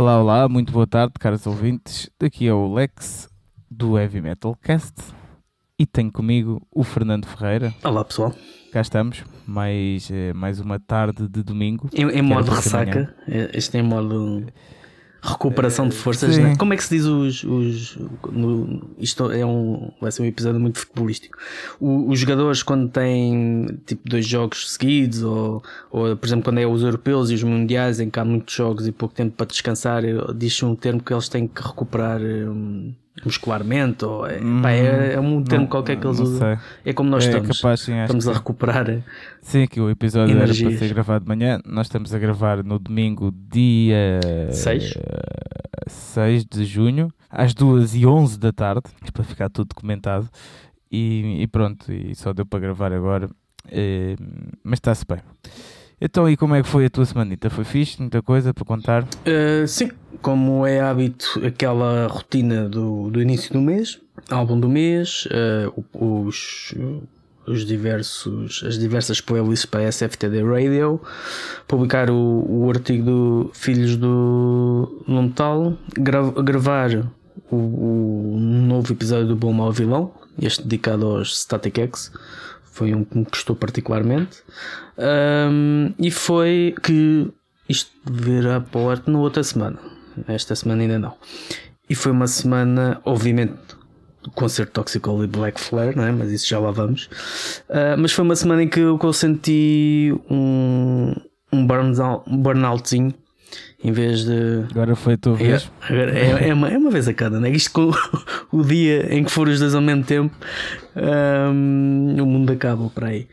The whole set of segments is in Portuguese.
Olá, olá, muito boa tarde, caros ouvintes. Daqui é o Lex do Heavy Metal Cast e tenho comigo o Fernando Ferreira. Olá pessoal. Cá estamos, mais, eh, mais uma tarde de domingo. Em, em modo ressaca, eh, este é em modo recuperação de forças. né? Como é que se diz os. os no- isto é um, vai ser um episódio muito futebolístico. O- os jogadores, quando têm tipo dois jogos seguidos, ou, ou por exemplo, quando é os europeus e os mundiais, em que há muitos jogos e pouco tempo para descansar, eh, diz-se um termo que eles têm que recuperar hum, muscularmente, ou é, pá, é, é um termo Não- qualquer que eles usam. sei. É como nós É estamos. capaz, sim, estamos que a recuperar. eh, Sim, que o episódio era Energias. para ser gravado de manhã. Nós estamos a gravar no domingo, dia Seis. eh, 6 de junho, às 2 e 11 da tarde, para ficar tudo documentado. E, e pronto, e só deu para gravar agora. eh, mas está-se bem. Então, e como é que foi a tua semanita? Foi fixe? Muita coisa para contar? Uh, sim, como é hábito, aquela rotina do, do início do mês, álbum do mês, uh, os, os diversos, as diversas playlists para a SFTD Radio, publicar o, o artigo do Filhos do Montal, gra- gravar o, o novo episódio do Bom Mal Vilão, este dedicado aos Static X. Foi um que me gostou particularmente. Um, e foi que isto virá para o ar na outra semana. Esta semana ainda não. E foi uma semana, obviamente, do concerto Toxical e Black Flare, não é? mas isso já lá vamos. Ah, mas foi uma semana em que eu, senti um, um burnout, um em vez de. Agora foi a tua É, vez? agora é, é uma, é uma vez a cada, né? Isto com o dia em que for os dois ao mesmo tempo, hum, o mundo acaba por aí.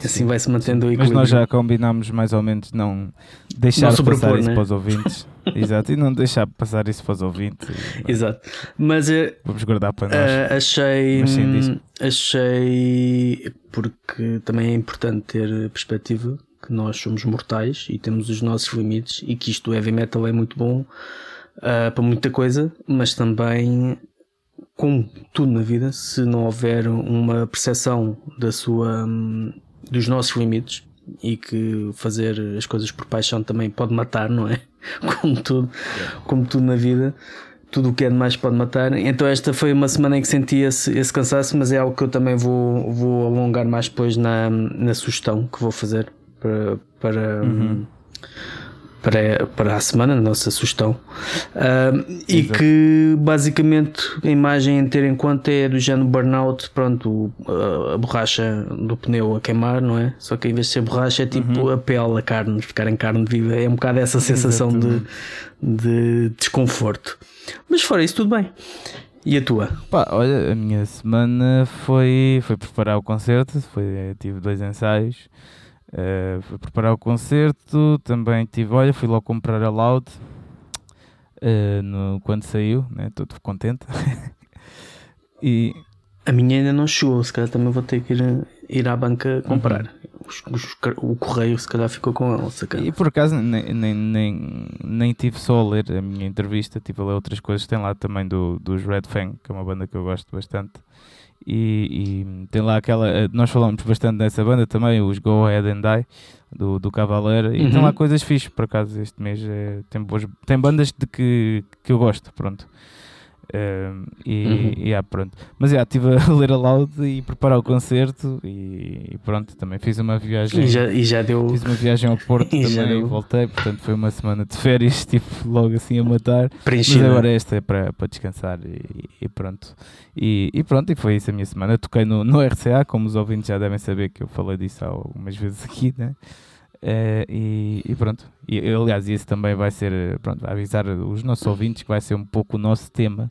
E assim vai se mantendo o Mas equilíbrio. nós já combinámos mais ou menos não deixar Não passar isso né? para os ouvintes. Exato, e não deixar passar isso para os ouvintes. Exato. Mas eh, Vamos guardar para nós. eh, achei. Mas sim, diz. hum, achei. Porque também é importante ter perspectiva que nós somos mortais e temos os nossos limites e que isto do heavy metal é muito bom ah, para muita coisa, mas também. Como tudo na vida, se não houver uma percepção da sua, hum, dos nossos limites e que fazer as coisas por paixão também pode matar, não é? Como tudo, como tudo na vida, tudo o que é demais pode matar. Então, esta foi uma semana em que senti esse, esse cansaço, mas é algo que eu também vou, vou alongar mais depois na, na sugestão que vou fazer para, para, hum, para, para a semana, na nossa sugestão. Um, e que basicamente a imagem a ter em conta é do género burnout, pronto, a, a borracha do pneu a queimar, não é? Só que em vez de ser borracha é tipo a pele, a carne, ficar em carne viva. É um bocado essa sensação de, Exatamente. de desconforto. Mas fora isso, tudo bem. E a tua? Pá, olha, a minha semana foi, foi preparar o concerto, foi, tive dois ensaios, eh, fui preparar o concerto, também tive, olha, fui logo comprar a Loud eh, no, quando saiu, né, todo contente. e A minha ainda não chegou, se calhar também vou ter que ir, ir à banca comprar. Os- os- o correio se calhar ficou com ela, sacana. E por acaso nem, nem, nem, nem tive só a ler a minha entrevista, tive a ler outras coisas. Tem lá também do, dos Red Fang, que é uma banda que eu gosto bastante. E, e tem lá aquela. eh, Nós falamos bastante dessa banda também, os Go Ahead and Die, do, do Cavaleira. E tem Uhum. lá coisas fixes, por acaso, este mês. é, tem, boas, tem bandas de que, que eu gosto, pronto. E, Uhum. e ah, pronto. Mas já, estive a ler a loud e preparar o concerto. E, e pronto, também fiz uma viagem. E já, e já deu. Fiz uma viagem ao Porto também e voltei, portanto foi uma semana de férias, tipo, logo assim a matar. Mas preenchida. agora esta é para, para descansar e, e pronto. E, e pronto, e foi isso a minha semana. Toquei no, no RCA, como os ouvintes já devem saber que eu falei disso algumas vezes aqui, né? Eh, e, e pronto. E, aliás, isso também vai ser, pronto, vai avisar os nossos ouvintes que vai ser um pouco o nosso tema,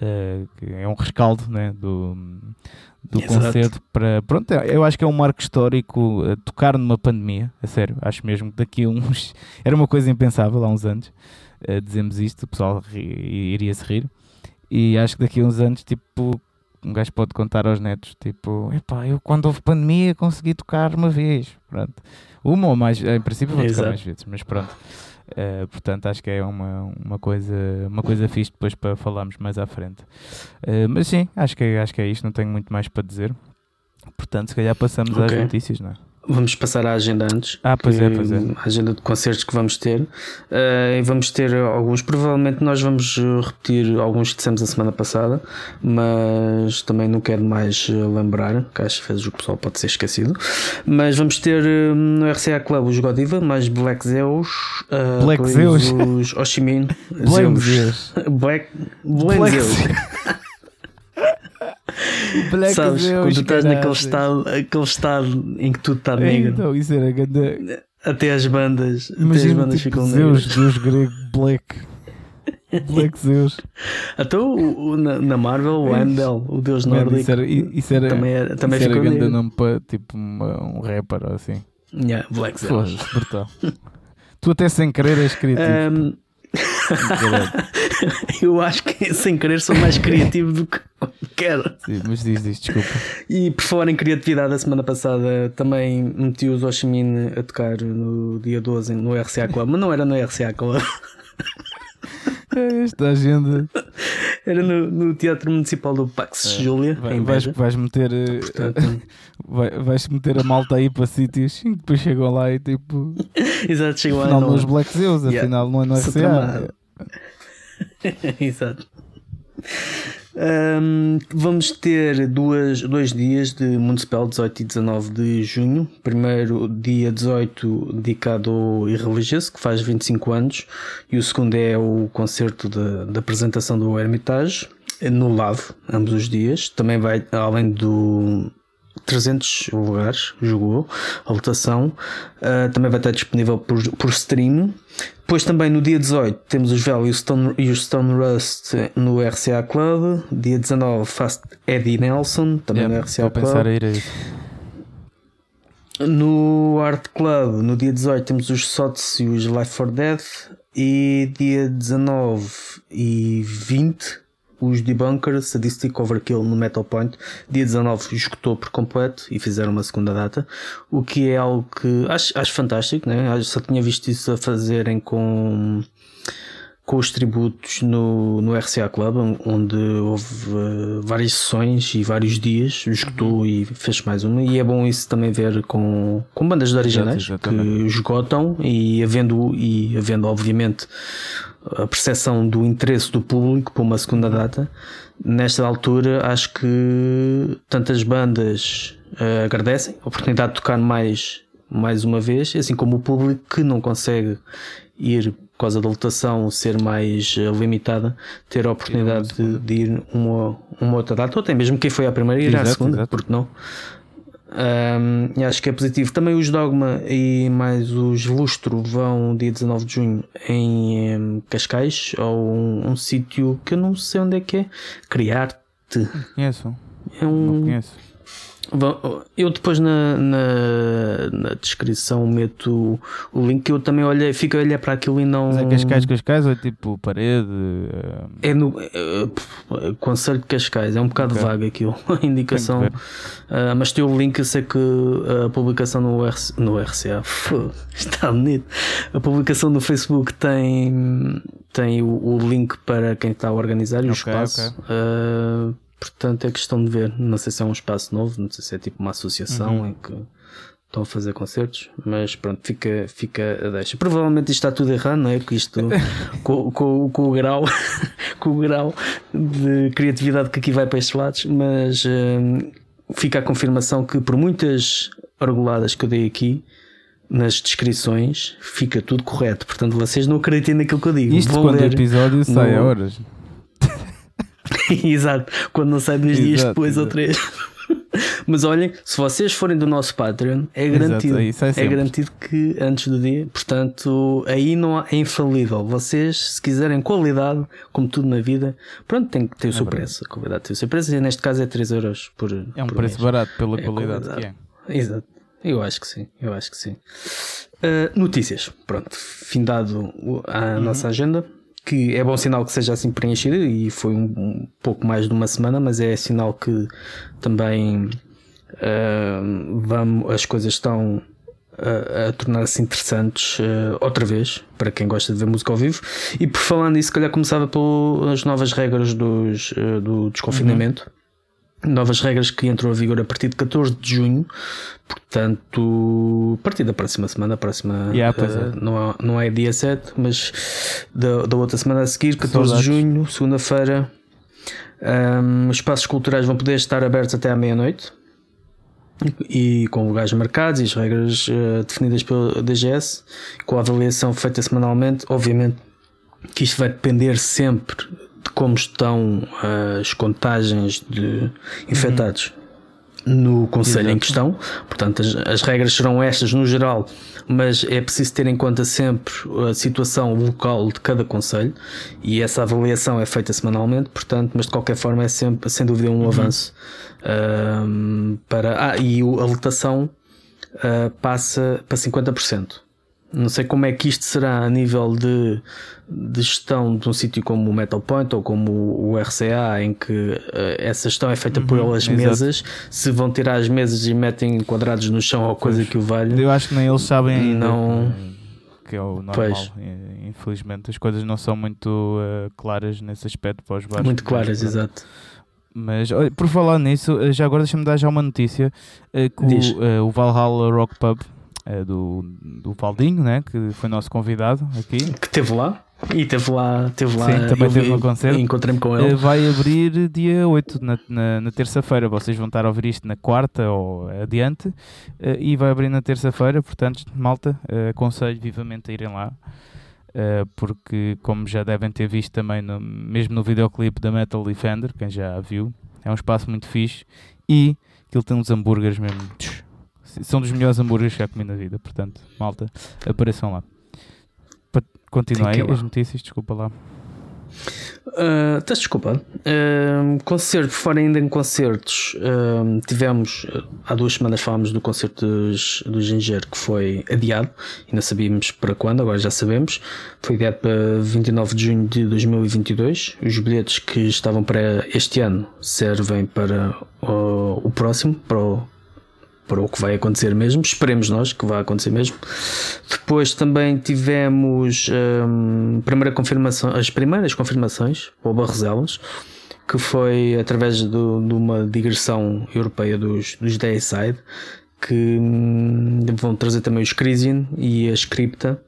eh, que é um rescaldo né, do, do Exato. concerto para. Pronto, eu acho que é um marco histórico eh, tocar numa pandemia, a sério. Acho mesmo que daqui a uns. Era uma coisa impensável há uns anos. eh, dizemos isto, o pessoal ri- iria-se rir. E acho que daqui a uns anos, tipo, um gajo pode contar aos netos, tipo, epá, eu quando houve pandemia consegui tocar uma vez, pronto. Uma ou mais, em princípio vou tocar mais vezes, mas pronto. Eh, portanto, acho que é uma, uma, coisa, uma coisa fixe depois para falarmos mais à frente. Eh, mas sim, acho que, acho que é isto, não tenho muito mais para dizer. Portanto, se calhar passamos às Ok. notícias, não é? Vamos passar à agenda antes. Ah, pois é, pois é. A agenda de concertos que vamos ter. Uh, e vamos ter alguns. Provavelmente nós vamos repetir alguns que dissemos a semana passada, mas também não quero mais lembrar, que às vezes o pessoal pode ser esquecido. Mas vamos ter no RCA Club os Godiva, mais Black Zeus, uh, Black Zeus, os Oshimin, Black Zeus, Black, Black Zeus. Black Sabes, quando estás naquele estado, aquele estado em que tudo está negro. Então, isso era grande... Até as bandas, Imagina, até as bandas tipo, ficam Zeus, Deus grego, Black. Black Zeus. Até o, o na, na, Marvel, o Heimdall, o deus nórdico. Isso era, isso era, também, era, também isso era grande nome para tipo uma, um rapper assim. Yeah, Black Zeus. brutal. tu até sem querer és criativo. Um... eu acho que sem querer sou mais criativo do que quero. Sim, mas diz, diz, desculpa. E por falar em criatividade, a semana passada também meti os Oshimin a tocar no dia 12 no RCA Club, mas não era no RCA Club. Esta agenda era no, no Teatro Municipal do Pax é, Júlia. Vai, vais, vais meter eh, Portanto, vai, vais meter a malta aí para sítios e depois chegam lá e tipo. Exato, chegam lá. Afinal, não os Black Zeus, yeah. afinal não é no RCA. Exato. Um, vamos ter duas, dois dias de Municipal 18 e 19 de junho. Primeiro, dia 18, dedicado ao Irreligioso, que faz 25 anos, e o segundo é o concerto da apresentação do Hermitage, no Lavo, ambos os dias. Também vai, além do 300 lugares, jogou a lotação. Uh, também vai estar disponível por, por stream. Depois também no dia 18 temos os Vel e o Stone, e o Stone Rust no RCA Club. Dia 19 Fast Eddie Nelson, também yeah, no RCA Club. pensar a ir a isso. No Art Club, no dia 18 temos os Sots e os Life for Death. E dia 19 e 20 os Debunkers, Sadistic Overkill no Metal Point, dia 19 esgotou por completo e fizeram uma segunda data, o que é algo que acho, acho fantástico, né? só tinha visto isso a fazerem com com os tributos no, no RCA Club, onde houve uh, várias sessões e vários dias, esgotou uhum. e fez mais uma. E é bom isso também ver com, com bandas de originais que esgotam e havendo, e havendo obviamente a percepção do interesse do público para uma segunda data. Nesta altura, acho que tantas bandas uh, agradecem a oportunidade de tocar mais, mais uma vez, assim como o público que não consegue ir por causa da lotação ser mais uh, limitada, ter a oportunidade de, de, ir uma, uma outra data, ou até mesmo quem foi à primeira ir à segunda, exato. porque não? Um, e acho que é positivo. Também os Dogma e mais os Lustro vão dia 19 de junho em Cascais, ou um, um sítio que eu não sei onde é que é. Criar-te. Conheço. É um. Não conheço. Eu depois na, na, na, descrição meto o link eu também olhei, fico a olhar para aquilo e não. Mas é Cascais, Cascais ou é tipo parede? É no é, Conselho de Cascais, é um bocado okay. vago aquilo, a indicação. Uh, mas tem o link, eu sei que a publicação no, RC, no RCA está bonito. A publicação no Facebook tem, tem o, o link para quem está a organizar e o okay, espaço. Okay. Uh, Portanto, é questão de ver. Não sei se é um espaço novo, não sei se é tipo uma associação uhum. em que estão a fazer concertos, mas pronto, fica, fica a deixa. Provavelmente isto está tudo errado, não é? Que isto com, com, com, o grau, com o grau de criatividade que aqui vai para estes lados, mas hum, fica a confirmação que por muitas reguladas que eu dei aqui, nas descrições fica tudo correto. Portanto, vocês não acreditem naquilo que eu digo. Isto Vou quando o episódio sai a horas. Exato, quando não sai dois exato, dias depois exato. ou três. Mas olhem, se vocês forem do nosso Patreon, é garantido. Exato, é, é garantido que antes do dia, portanto, aí não há, é infalível. Vocês, se quiserem qualidade, como tudo na vida, pronto, tem que ter o é seu verdade. preço. A qualidade tem o seu preço e neste caso é 3 euros por. É um por preço mês. barato pela é qualidade, qualidade, que é. Exato. Eu acho que sim, eu acho que sim. Uh, notícias, pronto, findado a uhum. nossa agenda que é bom sinal que seja assim preenchida e foi um, um pouco mais de uma semana, mas é sinal que também uh, vamos, as coisas estão a, a tornar-se interessantes uh, outra vez para quem gosta de ver música ao vivo. E por falar nisso, se calhar começava pelas novas regras dos, uh, do desconfinamento. Uhum. Novas regras que entram a vigor a partir de 14 de junho, portanto, a partir da próxima semana, a próxima Yeah, uh, é. não, é, não é dia 7, mas da, da outra semana a seguir, 14 Saudades. de junho, segunda-feira, um, os espaços culturais vão poder estar abertos até à meia-noite e com lugares marcados e as regras eh, definidas pelo DGS, com a avaliação feita semanalmente. Obviamente que isto vai depender sempre de como estão eh, as contagens de infectados no Conselho em questão. Portanto, as, as regras serão estas no geral, mas é preciso ter em conta sempre a situação local de cada Conselho e essa avaliação é feita semanalmente, portanto, mas de qualquer forma é sempre, sem dúvida, um avanço. ahm, para, ah, e a lotação ah, passa para 50%. Não sei como é que isto será a nível de, de gestão de um sítio como o Metal Point ou como o RCA, em que eh, essa gestão é feita por elas exato. mesas. Se vão tirar as mesas e metem quadrados no chão ou coisa que o valha. Eu acho que nem eles sabem ainda. Não. que- é o normal. Pois. Infelizmente, as coisas não são muito eh, claras nesse aspecto para os bares. Muito claras, exato. Mas olha, por falar nisso, eh, já agora deixa-me dar já uma notícia eh, que o, o Valhalla Rock Pub do, do Valdinho, né, que foi nosso convidado aqui, Que teve lá. E teve lá. Teve lá Sim, também teve no concerto. Encontrei-me com ele. vai abrir dia 8, na, na, na terça-feira. Vocês vão estar a ouvir isto na quarta ou adiante, eh, e vai abrir na terça-feira. Portanto, malta, eh, aconselho vivamente a irem lá. eh, porque, como já devem ter visto também, no- mesmo no videoclipe da Metal Defender, quem já viu, é um espaço muito fixe e aquilo tem uns hambúrgueres mesmo. tch, São dos melhores hambúrgueres que já comi na vida. Portanto, malta, apareçam lá. Continuei as notícias, desculpa lá. Uh, Estás desculpa. Uh, concerto, fora ainda em concertos, uh, tivemos há duas semanas falámos do concerto dos, do Ginger que foi adiado, ainda sabíamos para quando, agora já sabemos. Foi adiado para 29 de junho de 2022. Os bilhetes que estavam para este ano servem para uh, o próximo, para o, para o que vai acontecer mesmo. Esperemos nós que vai acontecer mesmo. Depois também tivemos hum, primeira confirmação, as primeiras confirmações para o que foi através do- de uma digressão europeia dos, dos Dayside, que hum, vão trazer também os Crisian e a Scripta.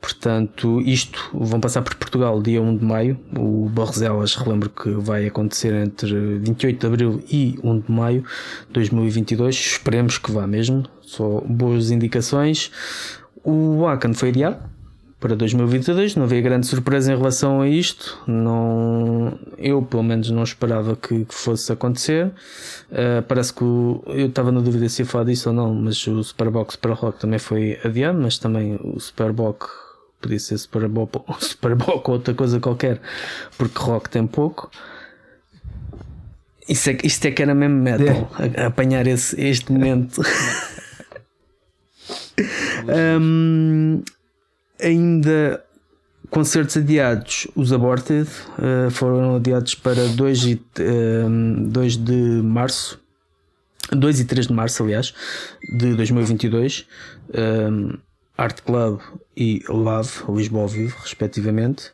Portanto, isto vão passar por Portugal dia 1 de maio. O Barroselas, relembro que vai acontecer entre 28 de abril e 1 de maio de 2022. Esperemos que vá mesmo. Só boas indicações. O Akan foi adiado para 2022. Não havia grande surpresa em relação a isto. Não, eu, pelo menos, não esperava que, que fosse acontecer. Uh, parece que o- eu estava na dúvida se ia falar disso ou não, mas o Superbox para Rock também foi adiado. Mas também o Superbox podia ser Superbox, ou outra coisa qualquer, porque Rock tem pouco. Isso é, isto é que era mesmo metal, a- a apanhar esse, este momento. Hum, ainda concertos adiados, os Aborted eh, foram adiados para 2, e, hum, 2 de março, 2 e 3 de março, aliás, de 2022. Hum, Art Club e Love, Lisboa ao vivo, respectivamente.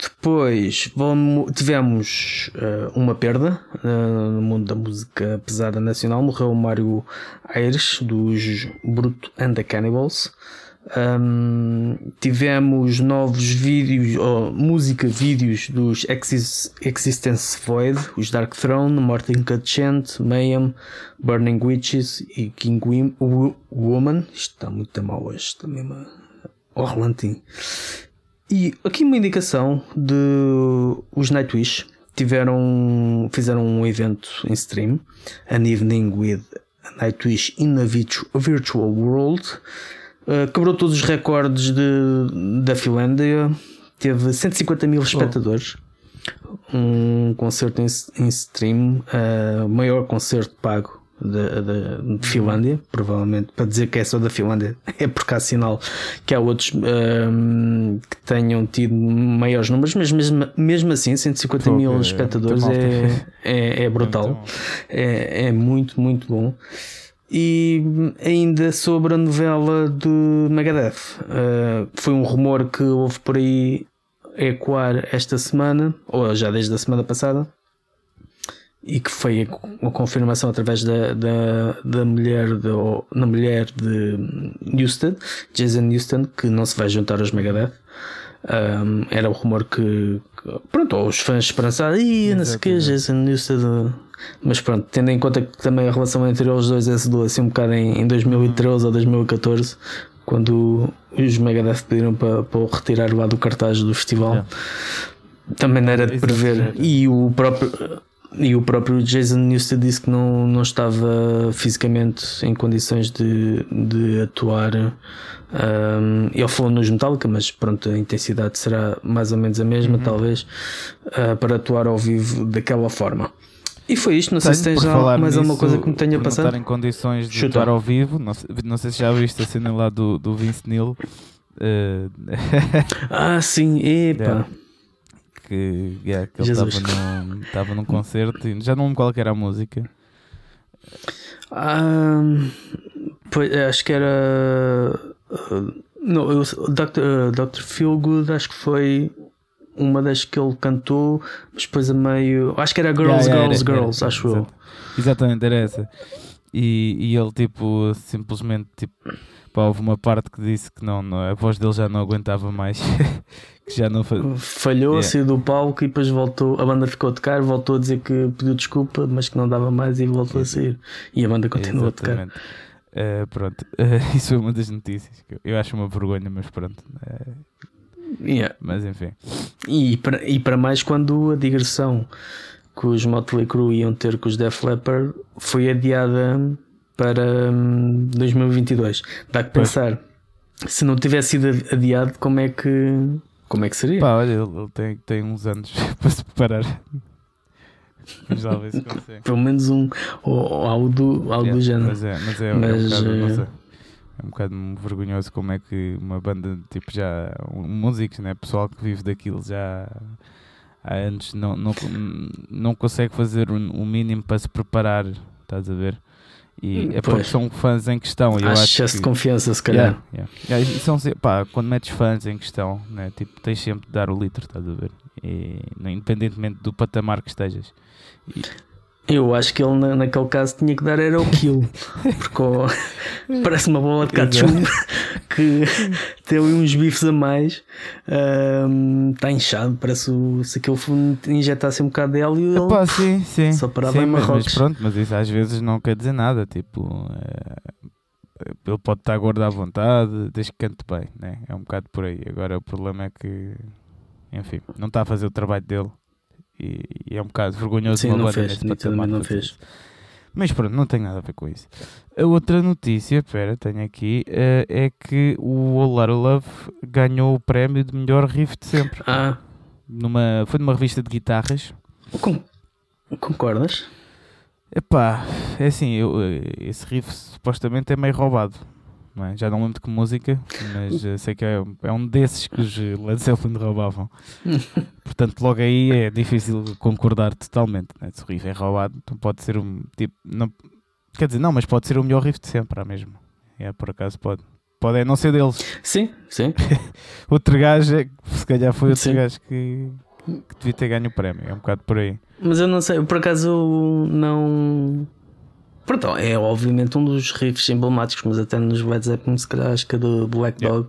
Depois vamos- tivemos eh, uma perda eh, no mundo da música pesada nacional. Morreu o Mário Aires, dos Bruto and the Cannibals. Um, tivemos novos vídeos, ou música, vídeos dos Exis- Existence Void, os Dark Throne, Morten Kachent, Mayhem, Burning Witches e King Wim- Wo- Woman. Isto está muito mal hoje, está mesmo ao. E aqui uma indicação de os Nightwish tiveram, fizeram um evento em stream, An Evening with Nightwish in a Virtu- Virtual World. Uh, quebrou todos os recordes de, da Finlândia, teve 150 mil espectadores. Um concerto em, em stream, uh, maior concerto pago da- de Finlândia, provavelmente para dizer que é só da Finlândia, é porque há sinal que há outros um, que tenham tido maiores números, mas mesmo, mesmo assim, 150 Pô, mil é espectadores é, é, é brutal, malta. é, é muito, muito bom. E ainda sobre a novela de Megadeth, uh, foi um rumor que houve por aí ecoar esta semana, ou já desde a semana passada, e que foi a confirmação através da, da, da mulher de, na mulher de Houston, Jason Houston, que não se vai juntar aos Megadeth. Um, era o rumor que, que pronto, os fãs esperançaram, e não sei o que, Jason Houston. Mas pronto, tendo em conta que também a relação entre eles dois é se assim um bocado em, em 2013 ou 2014, quando os Megadeth pediram para, para o retirar lá do cartaz do festival. Também não era de prever. E o próprio e o próprio Jason Newsted disse que não, não estava fisicamente em condições de, de atuar. Um, ele falou nos Metallica, mas pronto, a intensidade será mais ou menos a mesma, uhum. talvez, uh, para atuar ao vivo daquela forma. E foi isto, não sei se tens mais nisso, alguma coisa que me tenha passado. estar em condições de Chuta. atuar ao vivo, não sei, não sei se já viste a cena lá do, do Vince Neil. Uh... ah, sim, epa. Yeah que, yeah, que ele estava num, estava num concerto e já não lembro qual era a música. Pois, acho que era. Uh, não, o Dr. Uh, Dr. Feelgood, acho que foi uma das que ele cantou, mas depois a meio. Acho que era Girls, yeah, Girls, era, Girls, era, acho eu. Exatamente, era essa. E, e ele, tipo, simplesmente, tipo, pá, houve uma parte que disse que não, não a voz dele já não aguentava mais, que já não Falhou, yeah. saiu do palco e depois voltou. A banda ficou a tocar, voltou a dizer que pediu desculpa, mas que não dava mais e voltou a sair. E a banda continuou Exatamente. a tocar. Uh, pronto, uh, isso foi uma das notícias que eu acho uma vergonha, mas pronto. Uh, yeah. Mas enfim. E para, e para mais quando a digressão que os Motley Crue iam ter com os Def Leppard foi adiada para hum, 2022. Dá que pensar, se não tivesse sido adiado, como é que como é que seria? Pá, olha, ele, tem, tem uns anos para se preparar. Ver se consegue. Pelo menos um, ou, ou algo do, algo yeah, do género. Mas é, mas é, mas, é um bocado, não sei, é um bocado vergonhoso como é que uma banda, tipo, já. músicos, né? Pessoal que vive daquilo já há anos não, não, não consegue fazer o, o mínimo para se preparar, estás a ver? E é porque são fãs em questão. Eu acho excesso que... de confiança, se calhar. Yeah, yeah. Yeah, são, pá, quando metes fãs em questão, né, tipo, tens sempre de dar o litro, estás a ver? E, independentemente do patamar que estejas. E, eu acho que ele naquele caso tinha que dar era o kill. Porque oh, parece uma bola de ketchup que tem ali uns bifes a mais. Está um, inchado, parece o, se aquele fundo injetasse um bocado de óleo. Epá, sim, sim. Só parava sim, em mas, mas, pronto, mas isso às vezes não quer dizer nada. Tipo, é, ele pode estar gordo à vontade, desde que cante bem, né? É um bocado por aí. Agora o problema é que, enfim, não está a fazer o trabalho dele e, e, é um bocado vergonhoso Sim, não fez, não fez. Mas pronto, não tem nada a ver com isso. A outra notícia, espera, tenho aqui, uh, é que o All Love ganhou o prémio de melhor riff de sempre. Ah. Numa, foi numa revista de guitarras. Com, concordas? Epá, é assim, eu, eh, esse riff supostamente é meio roubado. Não é? Já não lembro de que música, mas uh, sei que é, é, um desses que os Led Zeppelin roubavam. Portanto, logo aí é difícil concordar totalmente. Né? Se o riff é roubado, então pode ser um tipo. Não, quer dizer, não, mas pode ser o melhor riff de sempre, há mesmo. É, por acaso pode. Pode é não ser deles. Sim, sim. outro gajo, é, se calhar foi outro sim. gajo que, que devia ter ganho o prémio. É um bocado por aí. Mas eu não sei, por acaso não Pronto, é obviamente um dos riffs emblemáticos, mas até nos Led Zeppelin, se calhar, acho que a do Black Dog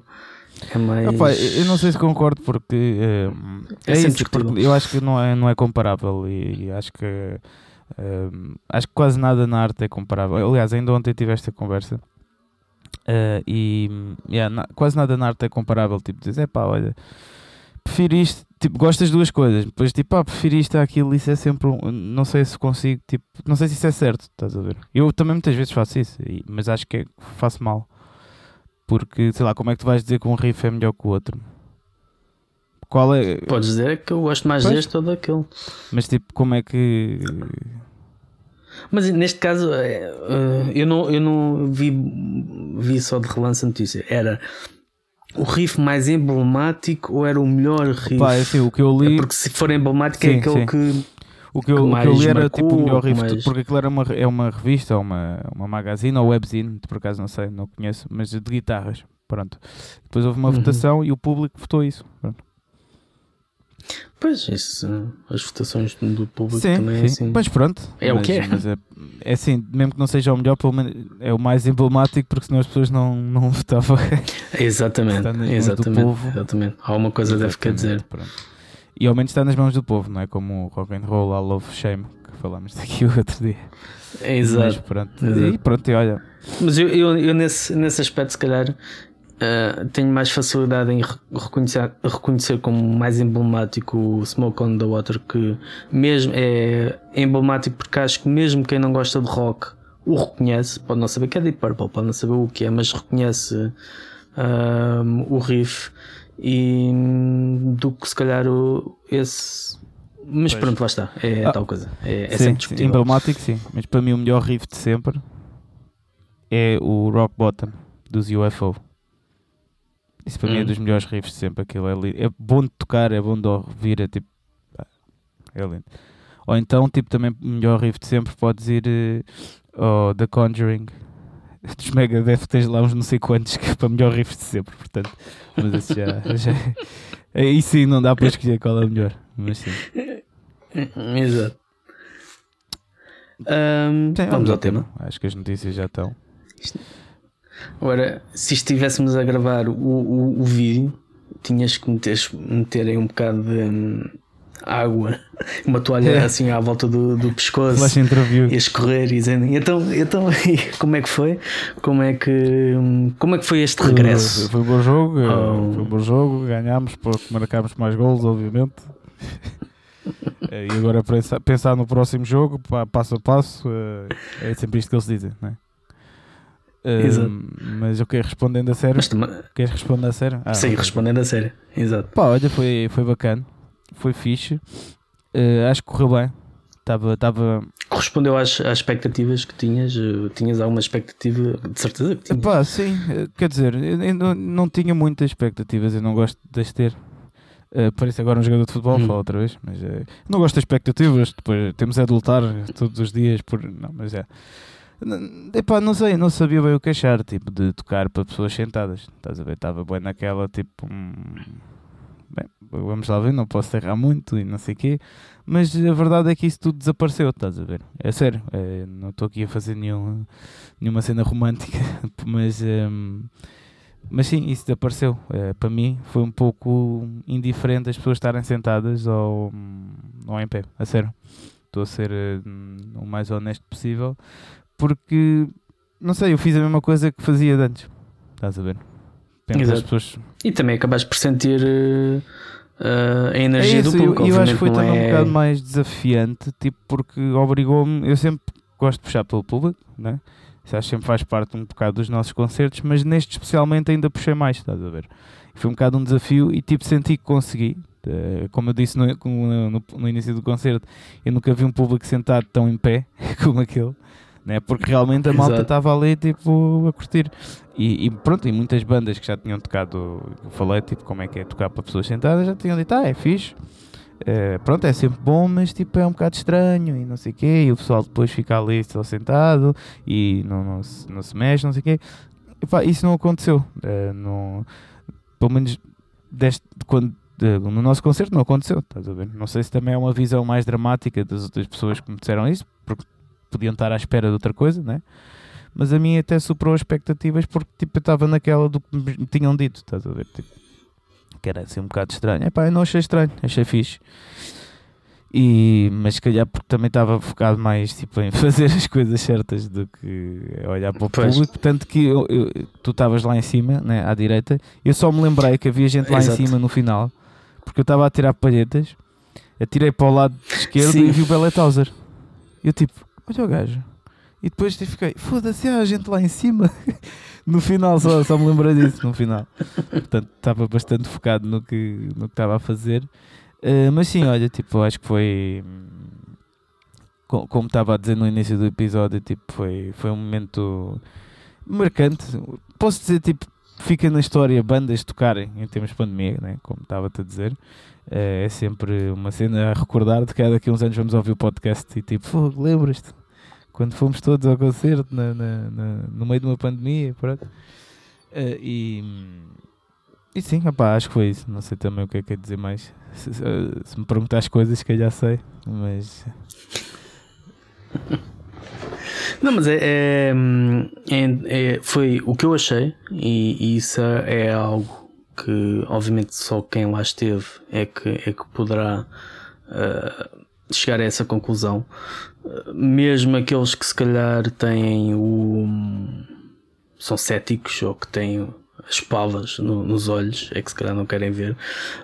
yeah. é mais. Opa, eu não sei se concordo porque é, é, é isso, porque eu acho que não é, não é comparável e, e acho que uh, acho que quase nada na arte é comparável. Aliás, ainda ontem tive esta conversa. Uh, e yeah, na, quase nada na arte é comparável. Tipo, dizer, é pá, olha, prefiro isto, tipo, gosto das duas coisas, depois tipo, ah, prefiro isto àquilo, isso é sempre um, não sei se consigo, tipo, não sei se isso é certo, estás a ver? Eu também muitas vezes faço isso, mas acho que é, faço mal. Porque, sei lá, como é que tu vais dizer que um riff é melhor que o outro? Qual é? Podes dizer que eu gosto mais pois? deste ou daquele. Mas tipo, como é que. Mas neste caso, é, eh, eu não, eu não vi, vi só de relance a notícia. Era o riff mais emblemático ou era o melhor riff? Pá, é assim, o que eu li. É porque se for emblemático é sim, é aquele sim. que. O que, eu, o que eu li era marcou, tipo o melhor riff, mais... porque aquilo era uma, é uma revista, uma, uma magazine ou webzine, por acaso não sei, não conheço, mas de guitarras. Pronto. Depois houve uma uhum. votação e o público votou isso. Pronto. Pois, isso, as votações do público Sim, também é sim. assim. Mas pronto. É o mas, que é. mas é. É assim, mesmo que não seja o melhor, pelo menos é o mais emblemático, porque senão as pessoas não, não votavam. Exatamente, exatamente, povo. exatamente. Alguma coisa deve quer dizer. Pronto. E ao menos está nas mãos do povo, não é como o rock and roll, I love shame, que falámos daqui o outro dia. Mas Exato. pronto. Exato. E pronto, e olha. Mas eu, eu, eu nesse, nesse aspecto, se calhar, eh, tenho mais facilidade em re- reconhecer, reconhecer como mais emblemático o Smoke on the Water, que mesmo é emblemático porque acho que mesmo quem não gosta de rock o reconhece, pode não saber que é Deep Purple, pode não saber o que é, mas reconhece ahm, o riff e do que se calhar o, esse. Mas Pois. pronto, lá está. É Ah, tal coisa. É, é sim, sempre discutível. emblemático, sim. Mas para mim o melhor riff de sempre é o Rock Bottom dos UFO. Isso para mim é Hum. dos melhores riffs de sempre. Aquilo é, li- é bom de tocar, é bom de ouvir, é tipo. É lindo. Ou então, tipo, também o melhor riff de sempre podes ir eh, ao The Conjuring. Dos Megadeth tens lá uns não sei quantos que é para melhor riff de sempre, portanto. Mas esse já, já Aí sim não dá para escolher qual é o melhor. Mas sim. Exato. Ahm, Sim, vamos ao tema. Acho que as notícias já estão. Agora, se estivéssemos a gravar o, o, o vídeo, tinhas que meter, meter aí um bocado de hum, água, uma toalha É. assim à volta do, do pescoço Flash interview. e escorrer e dizendo então, então como é que foi? Como é que, hum, como é que foi este regresso? Foi um bom jogo, Oh. foi um bom jogo, ganhámos porque marcámos mais golos, obviamente. Eh, e agora pensar, pensar no próximo jogo, passo a passo, eh, é sempre isto que eles dizem, não é? Exato. Mas eu quero respondendo a sério. Mas também, Queres responder a sério? Ah, sim, ok. respondendo a sério. Exato. Pá, olha, foi, foi bacana, foi fixe. Eh, acho que correu bem. Estava, estava Correspondeu às, às expectativas que tinhas? Eh, Tinhas alguma expectativa? De certeza que tinhas. Pá, sim, eh, quer dizer, eu eu não, não tinha muitas expectativas, eu não gosto de as ter. Eh, parece agora um jogador de futebol, Hum. fala outra vez, mas eh, não gosto de expectativas, depois temos é de lutar todos os dias por. Não, mas é. Epá, não sei, não sabia bem o que achar, tipo, de tocar para pessoas sentadas. Estás a ver? Estava bem naquela, tipo. hum, Bem, vamos lá ver, não posso errar muito e não sei o quê. Mas a verdade é que isso tudo desapareceu, estás a ver? É sério, eh, não estou aqui a fazer nenhum, nenhuma cena romântica, mas, hum, mas sim, isso desapareceu. Eh, para mim foi um pouco indiferente as pessoas estarem sentadas ou, hum, ou em pé, a sério. Estou a ser eh, o mais honesto possível, porque não sei, eu fiz a mesma coisa que fazia de antes, estás a ver? Penso pessoas E também acabaste por sentir eh, a energia é isso, do público. eu, eu acho que foi também um é- bocado mais desafiante, tipo, porque obrigou-me. Eu sempre gosto de puxar pelo público, né? Isso acho que sempre faz parte um bocado dos nossos concertos, mas neste especialmente ainda puxei mais, estás a ver? Foi um bocado um desafio e tipo senti que consegui. Eh, Como eu disse no, no- no início do concerto, eu nunca vi um público sentado tão em pé como aquele, né? porque realmente a malta estava ali tipo, a curtir. E, e pronto, e muitas bandas que já tinham tocado, eu falei tipo como é que é tocar para pessoas sentadas, já tinham dito, ah, é fixe. Eh, pronto, é sempre bom, mas tipo é um bocado estranho e não sei o quê, e o pessoal depois fica ali só sentado e não, não, se, não se mexe, não sei o quê. E, pá, isso não aconteceu. Eh, não, pelo menos deste, quando, de- no nosso concerto não aconteceu, estás a ver? Não sei se também é uma visão mais dramática das outras pessoas que me disseram isso, porque podiam estar à espera de outra coisa, né? Mas a mim até superou as expectativas porque tipo, eu estava naquela do que me tinham dito, estás a ver? Tipo, que era assim um bocado estranho. Epá, eu não achei estranho, achei fixe. E, mas se calhar porque também estava focado mais tipo, em fazer as coisas certas do que olhar para o Pois. público. Tanto que eu- eu- tu estavas lá em cima, né, à direita, eu só me lembrei que havia gente lá Exato. em cima no final, porque eu estava a tirar palhetas, atirei para o lado esquerdo Sim. e vi o Belletauser. Eu tipo, olha o gajo. E depois tipo, fiquei, foda-se, há gente lá em cima. no final, só, só me lembrei disso, no final. Portanto, estava bastante focado no que no que estava a fazer. Uh, mas sim, olha, tipo, acho que foi. co- Como estava a dizer no início do episódio, tipo, foi, foi um momento marcante. Posso dizer, tipo, fica na história bandas tocarem em termos de pandemia, né? como estava-te a dizer. Uh, é sempre uma cena a recordar de que daqui a uns anos vamos ouvir o podcast e tipo, fogo, lembras-te? Quando fomos todos ao concerto na, na- na- no meio de uma pandemia, pronto. Uh, e, E sim, opá, acho que foi isso. Não sei também o que é que é dizer mais. Se, se, se me perguntas coisas eu já sei, mas. Não, mas é, é, é, é, foi o que eu achei, e, e, isso é algo que, obviamente, só quem lá esteve é que, é que poderá uh, chegar a essa conclusão. Uh, mesmo aqueles que, se calhar, têm o. são céticos ou que têm as palas no, nos olhos, é que se calhar não querem ver,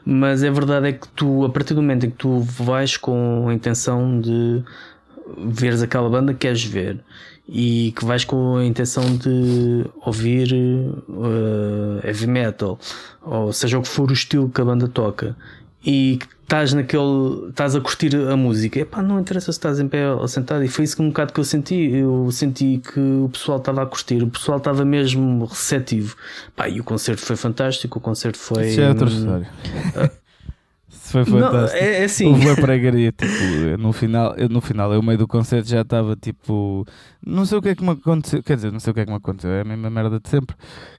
mas a verdade é que tu, a partir do momento em que tu vais com a intenção de veres aquela banda que queres ver e que vais com a intenção de ouvir uh, heavy metal, ou seja o que for o estilo que a banda toca, e que estás naquele. estás a curtir a música, epá, não interessa se estás em pé ou sentado, e foi isso que um bocado que eu senti. Eu senti que o pessoal estava a curtir, o pessoal estava mesmo receptivo. Pá, e o concerto foi fantástico, o concerto foi. Isso é outra história. Uh, foi fantástico. Não, é, é assim. Houve uma pregaria, tipo, no final, eu, no final, eu meio do concerto já estava tipo, não sei o que é que me aconteceu, quer dizer, não sei o que é que me aconteceu, é a mesma merda de sempre.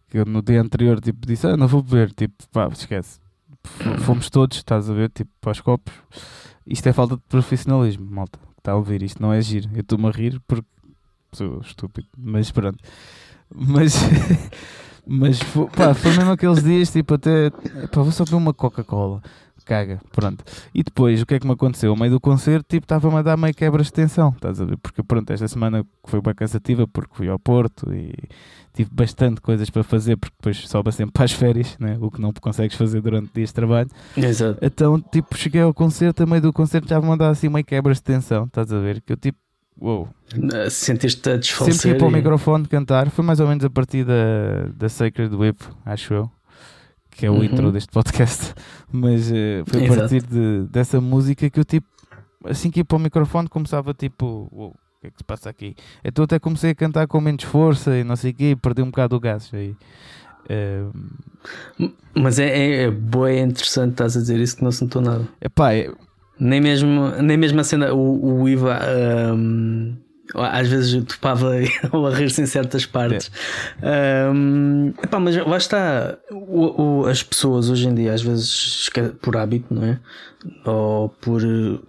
Que eu no dia anterior, tipo, disse, ah, não vou beber, tipo, pá, esquece. Fomos todos, estás a ver, tipo, para os copos. Isto é falta de profissionalismo, malta. Está a ouvir, isto não é giro. Eu estou-me a rir porque sou estúpido, mas pronto. Mas. Mas pá, foi mesmo aqueles dias, tipo, até. Pá, vou só beber uma Coca-Cola caga, pronto. E depois, o que é que me aconteceu? Ao meio do concerto, tipo, estava-me a dar meio quebras de tensão, estás a ver? Porque, pronto, esta semana foi bem cansativa, porque fui ao Porto e tive bastante coisas para fazer, porque depois sobe sempre para as férias, né? o que não consegues fazer durante dias de trabalho. Exato. Então, tipo, cheguei ao concerto, a meio do concerto já me dar assim meio quebras de tensão, estás a ver? Que eu, tipo, Uou. Sentiste a desfalecer? Sempre ia para o microfone cantar. Foi mais ou menos a partir da, da Sacred Whip, acho eu que é o uhum. intro deste podcast, mas uh, foi a partir de, dessa música que eu tipo, assim que ia para o microfone começava tipo, o que é que se passa aqui? Então até comecei a cantar com menos força e não sei o quê, e perdi um bocado o gás aí. Uh... Mas é, é, é boa, é interessante, estás a dizer isso que não se notou nada. Epá, é... Nem mesmo, nem mesmo a cena, o, o Iva. Um às vezes topava ele a rir-se em certas partes. É. Um, epá, mas lá está. O, o, as pessoas hoje em dia, às vezes, por hábito, não é? ou por,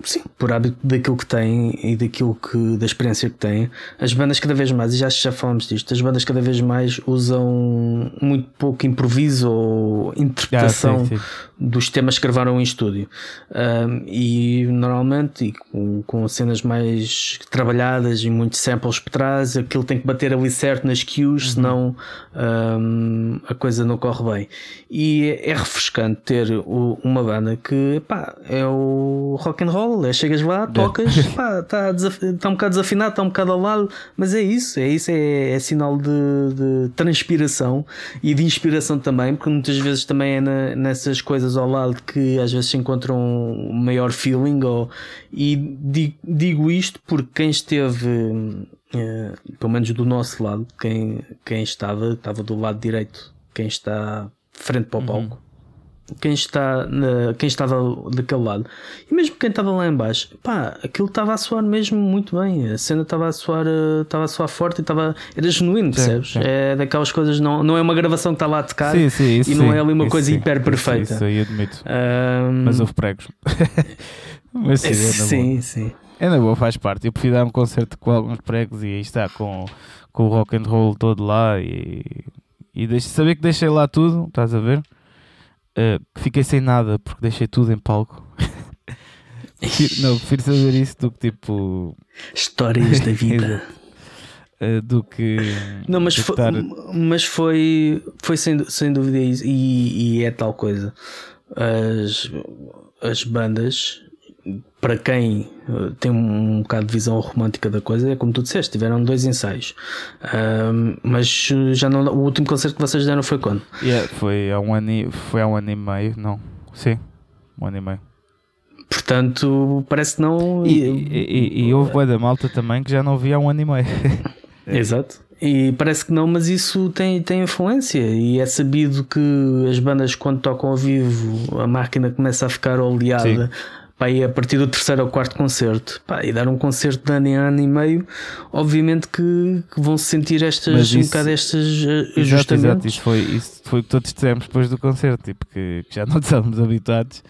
sim, por hábito daquilo que têm e daquilo que, da experiência que têm, as bandas cada vez mais, e já, já falamos disto, as bandas cada vez mais usam muito pouco improviso ou interpretação ah, sim, sim. dos temas que gravaram em estúdio. Um, e normalmente, e com, com cenas mais trabalhadas muitos samples por trás, aquilo tem que bater ali certo nas cues, uhum. senão um, a coisa não corre bem. E é, é refrescante ter o, uma banda que, pá, é o rock and roll, é chegas lá, tocas, está tá um bocado desafinado, está um bocado ao lado, mas é isso, é isso, é, é sinal de, de, transpiração e de inspiração também, porque muitas vezes também é na, nessas coisas ao lado que às vezes se encontram um maior feeling, ou, e digo, digo isto porque quem esteve, é, pelo menos do nosso lado, quem, quem estava, estava do lado direito, quem está frente para o uhum. palco. Uhum quem, está quem estava daquele lado. E mesmo quem estava lá embaixo, pá, aquilo estava a soar mesmo muito bem. A cena estava a soar, eh, estava a soar forte e estava, era genuíno, percebes? Sim, sim. É daquelas coisas, não, não é uma gravação que está lá a tocar sim, e não é ali uma coisa hiper perfeita. Isso, aí admito. Um... Mas houve pregos. Mas sim, é sim, sim. É na boa, faz parte. Eu prefiro dar um concerto com alguns pregos e aí está com, com o rock and roll todo lá e, e deixe, saber que deixei lá tudo, estás a ver? uh, fiquei sem nada porque deixei tudo em palco. não, prefiro saber isso do que tipo. Histórias da vida. uh, do que. Não, mas, foi, estar... mas foi, foi sem, sem dúvida isso. E, e é tal coisa. As, as bandas para quem uh, tem um, um bocado de visão romântica da coisa, é como tu disseste, tiveram dois ensaios. Uh, mas já não, o último concerto que vocês deram foi quando? Yeah, foi, há um ano e, foi há um ano e meio, não. Sim, um ano e meio. Portanto, parece que não. E, e, e houve boa da malta também que já não via há um ano e meio. Exato. E parece que não, mas isso tem, tem influência. E é sabido que as bandas, quando tocam ao vivo, a máquina começa a ficar oleada. Sim e a partir do terceiro ou quarto concerto, pá, e dar um concerto de ano em ano e meio, obviamente que, que vão se sentir estas, isso, um bocado estes uh, ajustamentos. Exato, isso foi, isso foi o que todos dissemos depois do concerto, tipo, que, que já não estávamos habituados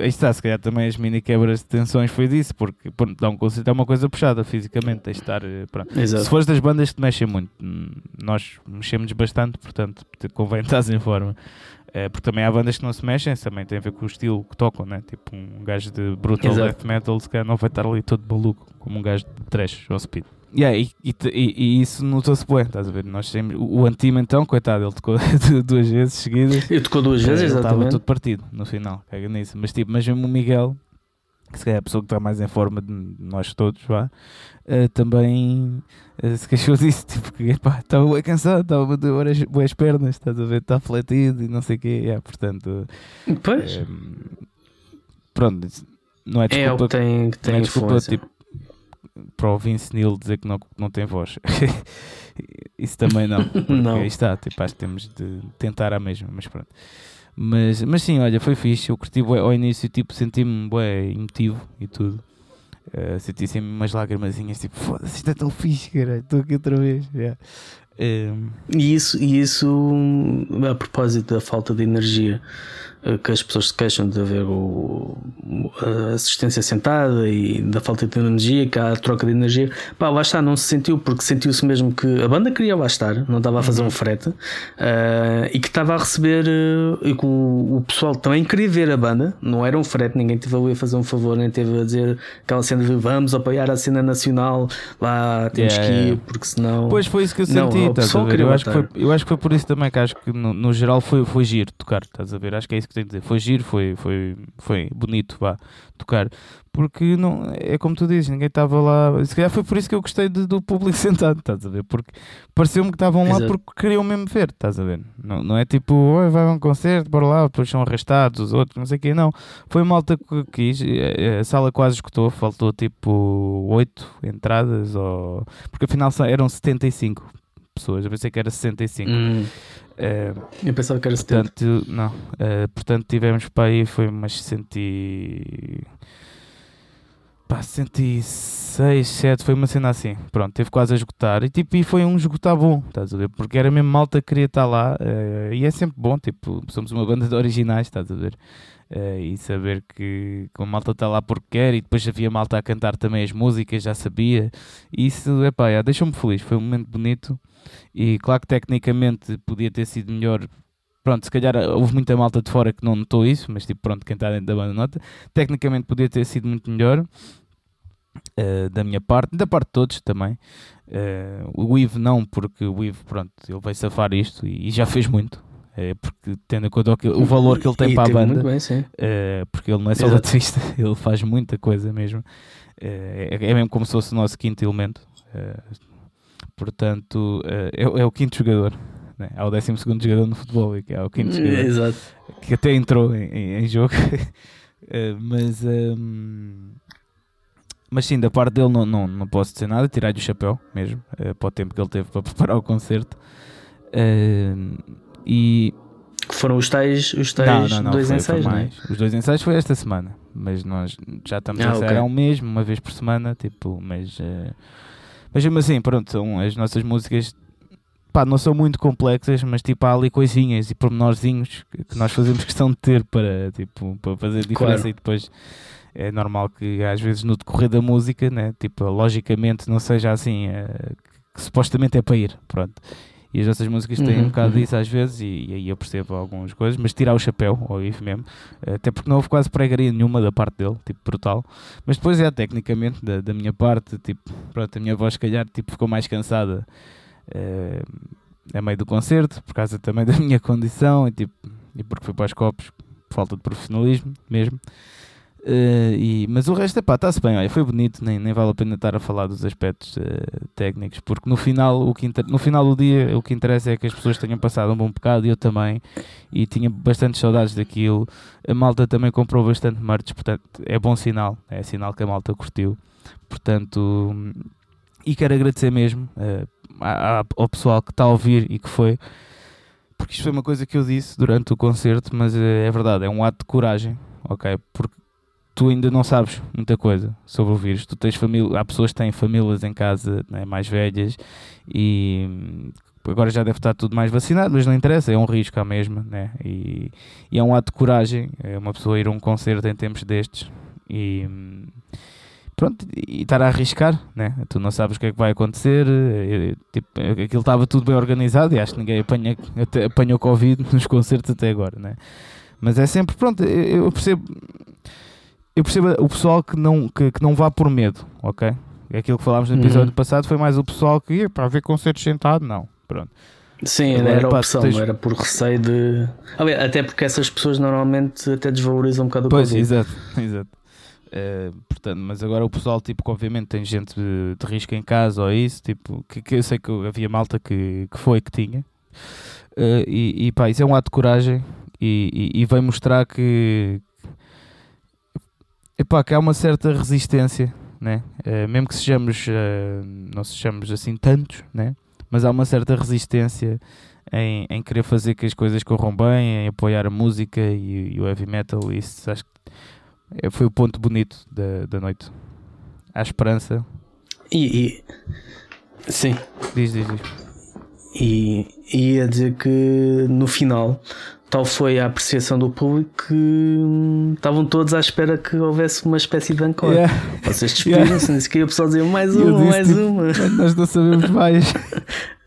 aí está, se calhar também as mini quebras de tensões foi disso, porque pronto, dar um concerto é uma coisa puxada fisicamente, tens de estar. Eh, se fores das bandas que te mexem muito, nós mexemos bastante, portanto convém estar em forma. É, porque também há bandas que não se mexem, também tem a ver com o estilo que tocam, né? Tipo um gajo de brutal Exato. death metal, se calhar não vai estar ali todo maluco, como um gajo de trash ou speed. Yeah, e, e, e, isso notou-se bem, estás a ver? Nós temos, o Antimo então, coitado, ele tocou duas vezes seguidas. Ele tocou duas vezes, ele exatamente. Estava tudo partido no final, caga nisso. Mas tipo, mas mesmo o Miguel, que se calhar é a pessoa que está mais em forma de nós todos, vá, uh, também uh, se queixou disso, tipo, que estava bem cansado, estava a doer as, as pernas, estás a ver? Está fletido e não sei o quê, yeah, portanto. Pois. Uh, pronto, não é desculpa. É o que tem, que tem é desculpa, tipo, para o Vince Neil dizer que não, não tem voz. Isso também não. não. Aí está, tipo, acho que temos de tentar a mesma, mas pronto. Mas, mas sim, olha, foi fixe. Eu curti bué, ao início, tipo, senti-me bué emotivo e tudo. Uh, senti sempre umas lágrimazinhas, tipo, foda-se, isto é tão fixe, cara, estou aqui outra vez. Yeah. Um... E, isso, e isso, a propósito da falta de energia, eh, que as pessoas se queixam de haver o, a assistência sentada e da falta de energia, que há a troca de energia. Pá, lá está, não se sentiu, porque sentiu-se mesmo que a banda queria lá estar, não estava a fazer uhum. um frete uh, e que estava a receber. Uh, e que o, o, pessoal também queria ver a banda, não era um frete, ninguém teve ali a fazer um favor, nem teve a dizer aquela cena de vamos apoiar a cena nacional, lá temos yeah, que ir, porque senão. Pois foi isso que eu senti, não, a ver? Eu acho, que foi, eu acho que foi por isso também que acho que no, no geral foi, foi giro tocar, estás a ver? Acho que é isso que tenho a dizer. Foi giro, foi, foi, foi bonito, vá, tocar. Porque não, é como tu dizes, ninguém estava lá. Se calhar foi por isso que eu gostei de, do público sentado, estás a ver? Porque pareceu-me que estavam lá porque queriam mesmo ver, estás a ver? Não, não é tipo, Oi, vai a um concerto, bora lá, depois são arrastados os outros, não sei o quê, não. Foi malta que quis, a sala quase escutou, faltou tipo 8 entradas, ou... porque afinal eram 75 pessoas, eu pensei que era 65. Hum. Uh, eu pensava que era portanto, 70. Não, uh, portanto tivemos para aí, foi umas 100 pá, 106, 7, foi uma cena assim. Pronto, teve quase a esgotar. E tipo, e foi um esgotar bom, estás a ver? Porque era mesmo malta que queria estar lá. Uh, e é sempre bom, tipo, somos uma banda de originais, estás a ver? Uh, e saber que, que a malta está lá porque quer. E depois havia malta a cantar também as músicas, já sabia. E isso, é pá, deixou-me feliz. Foi um momento bonito. E claro que tecnicamente podia ter sido melhor. Pronto, se calhar houve muita malta de fora que não notou isso, mas tipo, pronto, quem está dentro da banda nota. Tecnicamente podia ter sido muito melhor. Uh, da minha parte, da parte de todos também. Uh, o Ivo não, porque o Ivo, pronto, ele vai safar isto e, e já fez muito. Uh, porque tendo em conta o, o valor que ele tem e para a banda, bem, porque ele não é só baterista, ele faz muita coisa mesmo. É, é, mesmo como se fosse o nosso quinto elemento. Portanto, uh, é, é, o quinto jogador. Né? É o décimo segundo jogador no futebol, que é o quinto jogador. Exato. Que até entrou em, em, em jogo. uh, mas, um, ehm, mas sim, da parte dele não, não, não posso dizer nada. Tirar-lhe o chapéu mesmo, uh, para o tempo que ele teve para preparar o concerto. e que foram os tais, os tais não, não, não, dois foi, ensaios, foi não é? Os dois ensaios foi esta semana, mas nós já estamos ah, a ensaiar okay. um mês, uma vez por semana, tipo, mas uh, mas mesmo assim, pronto, são as nossas músicas pá, não são muito complexas, mas tipo há ali coisinhas e pormenorzinhos que nós fazemos questão de ter para, tipo, para fazer diferença claro. e depois é normal que às vezes no decorrer da música, né, tipo, logicamente não seja assim, é, que supostamente é para ir, pronto. E as nossas músicas têm uhum, um bocado uhum. disso às vezes, e, e, aí eu percebo algumas coisas, mas tirar o chapéu ao Ivo mesmo, até porque não houve quase pregaria nenhuma da parte dele, tipo, brutal. Mas depois é, tecnicamente, da, da minha parte, tipo, pronto, a minha voz, se calhar, tipo, ficou mais cansada é, a meio do concerto, por causa também da minha condição, e, tipo, e porque fui para os copos, por falta de profissionalismo mesmo. Uh, e, mas o resto, pá, está-se bem, olha, foi bonito, nem, nem vale a pena estar a falar dos aspectos uh, técnicos, porque no final, o que inter... no final do dia o que interessa é que as pessoas tenham passado um bom bocado, e eu também, e tinha bastante saudades daquilo. A malta também comprou bastante merch, portanto é bom sinal, é sinal que a malta curtiu. Portanto, e quero agradecer mesmo uh, ao pessoal que está a ouvir e que foi, porque isto foi uma coisa que eu disse durante o concerto, mas é verdade, é um ato de coragem, ok? Porque tu ainda não sabes muita coisa sobre o vírus. Tu tens família, há pessoas que têm famílias em casa né, mais velhas e agora já deve estar tudo mais vacinado, mas não interessa, é um risco à mesma, né? E, e é um ato de coragem, é uma pessoa ir a um concerto em tempos destes e pronto, e estar a arriscar, né? Tu não sabes o que é que vai acontecer, e, tipo, aquilo estava tudo bem organizado e acho que ninguém apanha, apanhou Covid nos concertos até agora, né? Mas é sempre, pronto, eu percebo eu percebo o pessoal que não, que, que não vá por medo, ok? É aquilo que falámos no episódio uhum. passado foi mais o pessoal que ia para ver concertos sentado, não. Pronto. Sim, Agora, era a opção, tens... era por receio de. Até porque essas pessoas normalmente até desvalorizam um bocado o Pois, Covid. exato, exato. Uh, portanto, mas agora o pessoal, tipo, que obviamente tem gente de, de risco em casa ou isso, tipo, que, que eu sei que havia malta que, que foi que tinha. Uh, e, e pá, isso é um ato de coragem e, e, e vem mostrar que, epá, que há uma certa resistência, né? Uh, mesmo que sejamos, uh, não sejamos assim tantos, né? mas há uma certa resistência em, em querer fazer que as coisas corram bem, em apoiar a música e, e o heavy metal. Isso acho que foi o ponto bonito da, da noite. Há esperança. E, e... sim, diz, diz, diz. E ia dizer que no final tal foi a apreciação do público que hum, estavam todos à espera que houvesse uma espécie de encore. Yeah. Vocês despediram-se, yeah. que o pessoal dizia mais uma, mais tipo, uma. Nós não sabemos mais.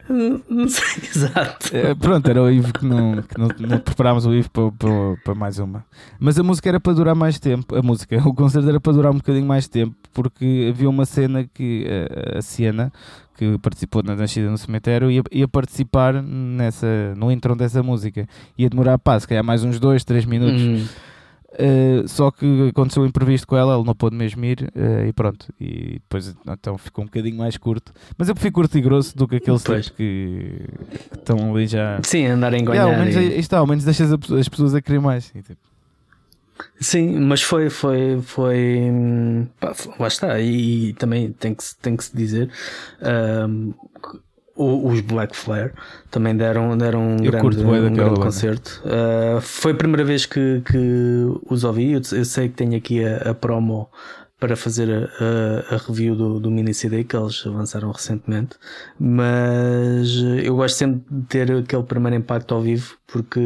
Não sei, exato. É, pronto, era o Ivo que não, que não, não preparámos o Ivo para, para, para, mais uma. Mas a música era para durar mais tempo. A música, o concerto era para durar um bocadinho mais tempo, porque havia uma cena que a, a Siena, que participou na Nascida no Cemitério, ia, ia participar nessa, no intro dessa música. Ia demorar, pá, se calhar mais uns 2, 3 minutos. Hum. Uh, só que aconteceu um imprevisto com ela, ele não pôde mesmo ir uh, e pronto. E depois então ficou um bocadinho mais curto. Mas eu prefiro curto e grosso do que aqueles que, que, estão ali já. Sim, andar a enganar. Yeah, ao menos e... está, ao menos deixas as pessoas a querer mais. E, tipo, Sim, mas foi, foi, foi, pá, lá está, e, e, também tem que, tem que se dizer, um, os Black Flare também deram, deram um eu grande, um grande concerto. Uh, foi a primeira vez que, que os ouvi, eu, eu sei que tenho aqui a, a promo para fazer a, a, review do, do mini CD que eles lançaram recentemente, mas eu gosto sempre de ter aquele primeiro impacto ao vivo porque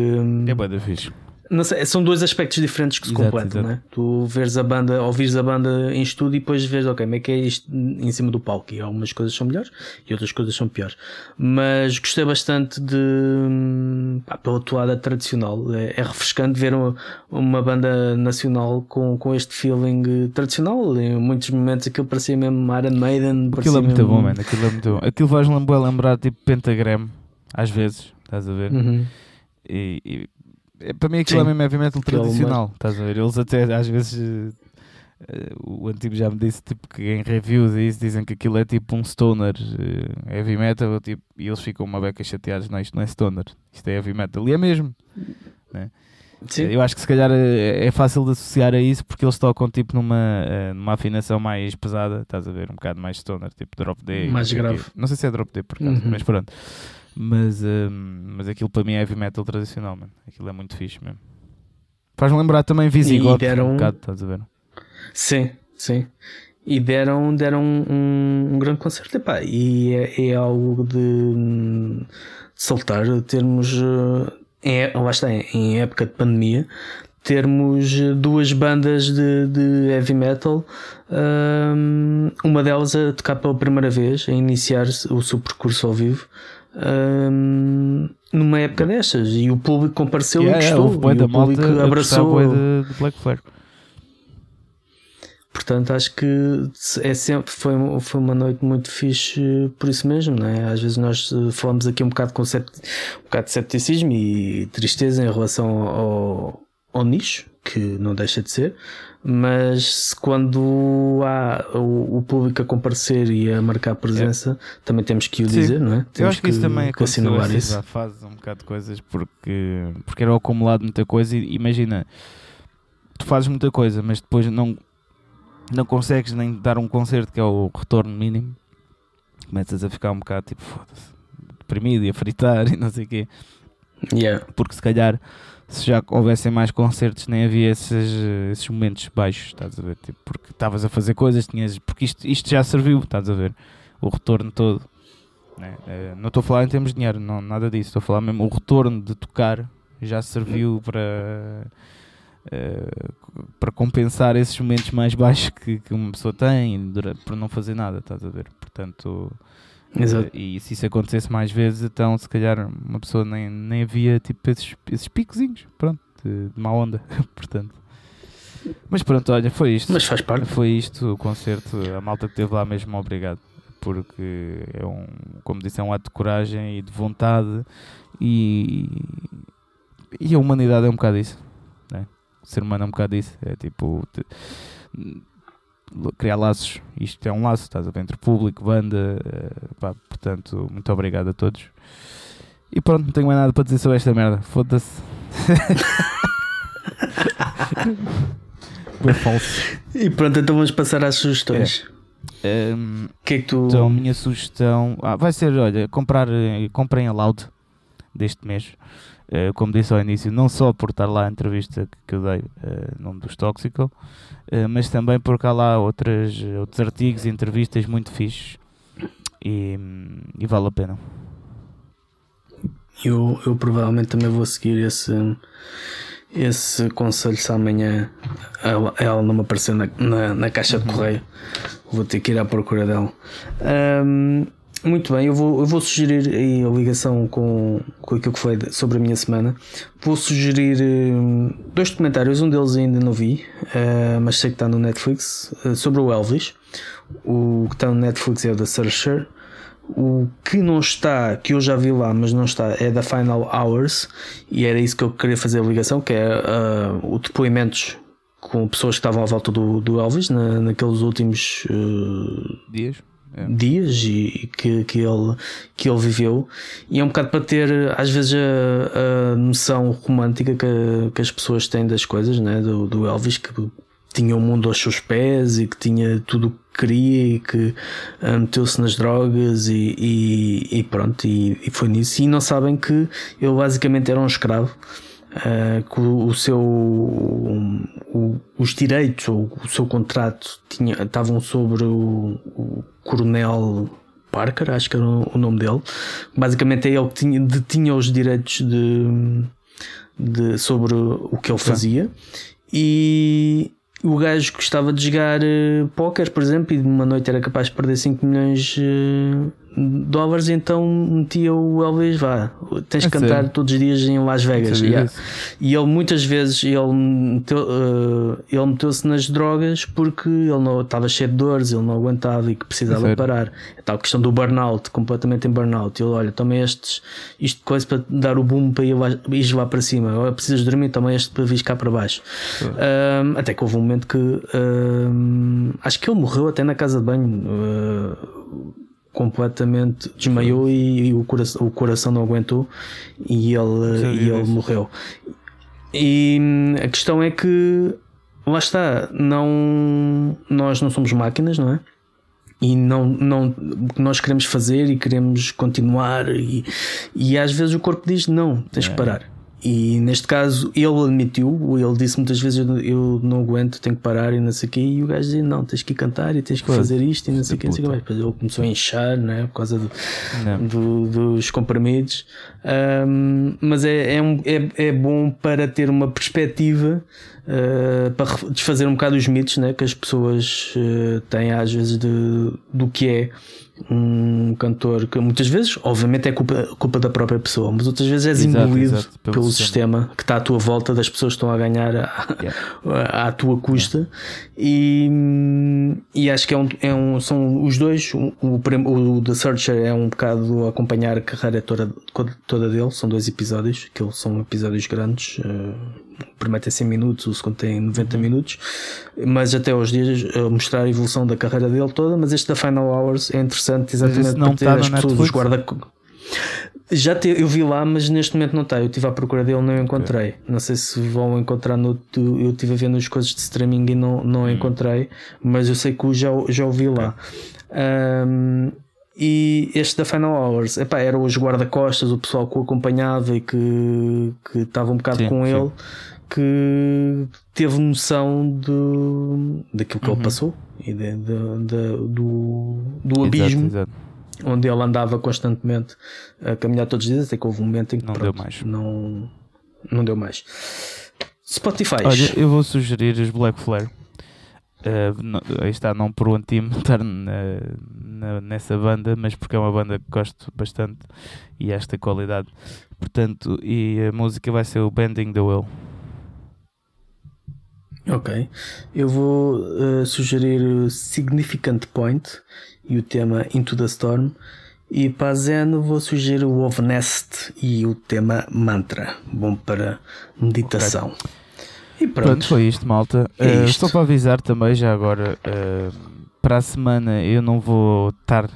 é bem fixe. Não sei, são dois aspectos diferentes que se exato, completam, exato. né? Tu vês a banda, ouvires a banda em estúdio e depois vês, ok, como é que é isto em cima do palco. E algumas coisas são melhores e outras coisas são piores. Mas gostei bastante de, pá, pela toada tradicional. É, é refrescante ver uma, uma, banda nacional com, com este feeling tradicional. Em muitos momentos aquilo parecia mesmo Iron Maiden. Aquilo é muito mesmo... bom, mano. Aquilo é muito bom. Aquilo faz lembrar tipo Pentagram, às vezes, estás a ver? Uhum. E, e para mim aquilo Sim. é mesmo heavy metal tradicional, estás a ver? Eles até às vezes uh, o antigo já me disse tipo, que em reviews isso dizem que aquilo é tipo um stoner uh, heavy metal tipo, e eles ficam uma beca chateados, não, isto não é stoner, isto é heavy metal e é mesmo. Né? Sim. Eu acho que se calhar é, é fácil de associar a isso porque eles tocam tipo numa, numa afinação mais pesada, estás a ver? Um bocado mais stoner, tipo drop D. Mais grave. Não sei se é drop D por acaso, uhum. mas pronto. Mas, um, mas aquilo para mim é heavy metal tradicional, mano. Aquilo é muito fixe mesmo. Faz-me lembrar também Visigoth, deram... um bocado, estás a ver? Sim, sim. E deram, deram um, um grande concerto. Epá, e é, é algo de, de soltar, termos. É, lá está, em época de pandemia, termos duas bandas de, de heavy metal, um, uma delas a tocar pela primeira vez, a iniciar o seu percurso ao vivo, um, numa época destas e o público compareceu yeah, e gostou yeah, e o público abraçou de, de Black Flag. Portanto, acho que é sempre, foi, foi uma noite muito fixe por isso mesmo, é? Às vezes nós eh, falamos aqui um bocado, com sept, um bocado de cepticismo e tristeza em relação ao, ao nicho, que não deixa de ser, mas quando há o, o, público a comparecer e a marcar presença, é. também temos que o Sim. dizer, não é? Temos Eu acho que, que isso também aconteceu isso. Já faz um bocado de coisas porque, porque era acumulado muita coisa e imagina, tu fazes muita coisa, mas depois não, não consegues nem dar um concerto que é o retorno mínimo, começas a ficar um bocado tipo, foda-se, deprimido e a fritar e não sei o quê. Yeah. Porque se calhar se já houvessem mais concertos, nem havia esses, esses momentos baixos, estás a ver? Tipo, porque estavas a fazer coisas, tinhas, porque isto, isto já serviu, estás a ver? O retorno todo. Né? Uh, não estou a falar em termos de dinheiro, não, nada disso, estou a falar mesmo o retorno de tocar já serviu para. Uh, para compensar esses momentos mais baixos que, que uma pessoa tem por não fazer nada, estás a ver? Portanto, Exato. Uh, e se isso acontecesse mais vezes, então se calhar uma pessoa nem, nem havia tipo esses, esses picozinhos, pronto, de, de má onda, portanto. Mas pronto, olha, foi isto. Mas faz parte. Foi isto o concerto, a malta que esteve lá mesmo, obrigado. Porque é um, como disse, é um ato de coragem e de vontade e, e a humanidade é um bocado isso. Né? O ser humano é um bocado isso. É tipo te, criar laços. Isto é um laço, estás a ver, entre público, banda. Uh, pá, portanto, muito obrigado a todos. E pronto, não tenho mais nada para dizer sobre esta merda. Foda-se. é falso. E pronto, então vamos passar às sugestões. É. Um, que é que tu... Então, a minha sugestão ah, vai ser: olha, comprar, comprem a Loud deste mês. Uh, como disse ao início, não só por estar lá a entrevista que, eu dei, uh, nome dos Tóxico, uh, mas também porque há lá outras, outros artigos e entrevistas muito fixes e, e vale a pena. Eu, eu provavelmente também vou seguir esse, esse conselho se amanhã ela, ela não me aparecer na, na, na caixa de correio. Vou ter que ir à procura dela. Um, muito bem, eu vou, eu vou sugerir aí a ligação com, com aquilo que foi sobre a minha semana. Vou sugerir um, dois documentários, um deles ainda não vi, uh, mas sei que está no Netflix, uh, sobre o Elvis. O que está no Netflix é o The Searcher. O que não está, que eu já vi lá, mas não está, é da Final Hours, e era isso que eu queria fazer a ligação, que é uh, o depoimentos com pessoas que estavam à volta do, do Elvis na, naqueles últimos dias é. dias e, que, que, ele, que ele viveu e é um bocado para ter às vezes a, a noção romântica que, que as pessoas têm das coisas né? do, do Elvis que tinha o mundo aos seus pés e que tinha tudo o que queria e que uh, meteu-se nas drogas e, e, e pronto e, e, foi nisso e não sabem que ele basicamente era um escravo uh, que o, o seu um, o, os direitos ou o seu contrato tinha, estavam sobre o, o coronel Parker, acho que era o nome dele. Basicamente é ele que tinha, detinha os direitos de, de sobre o que ele fazia. E o gajo gostava de jogar uh, póquer, por exemplo, e de uma noite era capaz de perder 5 milhões uh, dólares, então metia o Elvis, vá, tens que cantar todos os dias em Las Vegas. Yeah. E ele muitas vezes ele, meteu, uh, ele meteu-se nas drogas porque ele não estava cheio de dores, ele não aguentava e que precisava é parar. É tal questão do burnout, completamente em burnout. Ele, olha, toma estes, isto coisa para dar o boom para ir lá, ir lá para cima. Ou precisas dormir, toma este para vir cá para baixo. Um, até que houve um momento que um, acho que ele morreu até na casa de banho. Uh, completamente desmaiou e, e, o, coração, o coração não aguentou e ele, e ele morreu. E hum, a questão é que lá está, não, nós não somos máquinas, não é? E não, não, nós queremos fazer e queremos continuar, e, e às vezes o corpo diz: não, tens que é. parar. E neste caso ele admitiu, ele disse muitas vezes eu, eu não aguento, tenho que parar e não sei o quê. E o gajo dizia: Não, tens que ir cantar e tens que fazer isto e não sei o quê. Depois ele começou a inchar né, por causa do, do, dos comprimidos. Um, mas é, é, um, é, é bom para ter uma perspectiva. Uh, para desfazer um bocado os mitos né, que as pessoas uh, têm às vezes de, do que é um cantor que muitas vezes, obviamente, é culpa, culpa da própria pessoa, mas outras vezes és exato, exato, pelo, pelo sistema. sistema. que está à tua volta, das pessoas que estão a ganhar à, yeah. à tua custa. Yeah. E, e acho que é um, é um, são os dois. O, o, o The Searcher é um bocado acompanhar a carreira toda, toda dele, são dois episódios, que são episódios grandes. Uh, primeiro tem 100 minutos, o segundo tem 90 uhum. minutos, mas até aos dias uh, mostrar a evolução da carreira dele toda. Mas este da Final Hours é interessante exatamente para ter as pessoas, os guarda já te, eu vi lá, mas neste momento não está. Eu estive à procura dele não encontrei. Okay. Não sei se vão encontrar no. Eu estive a ver nas coisas de streaming e não, não hum. encontrei, mas eu sei que já, já o vi lá. Um, E este da Final Hours, epá, eram os guarda-costas, o pessoal que o acompanhava e que, que estava um bocado Sim, com sim. ele, que teve noção de, daquilo que Uhum. ele passou e de- de- de- do, do Exato, abismo exato. onde ele andava constantemente a caminhar todos os dias, até que houve um momento em que Não pronto, deu mais. Não, não deu mais. Spotify. Olha, eu vou sugerir os Black Flare. Uh, não- aí está, não por o anti estar na, na- nessa banda, mas porque é uma banda que gosto bastante e esta qualidade. Portanto, e a música vai ser o Bending the Will. Ok. Eu vou uh, sugerir o Significant Point e o tema Into the Storm. E para a Zen vou sugerir o Of Nest e o tema Mantra. Bom para meditação. E Pronto, pronto. foi isto, malta. É Uh, isto. Só para avisar também, já agora, uh, para a semana eu não vou estar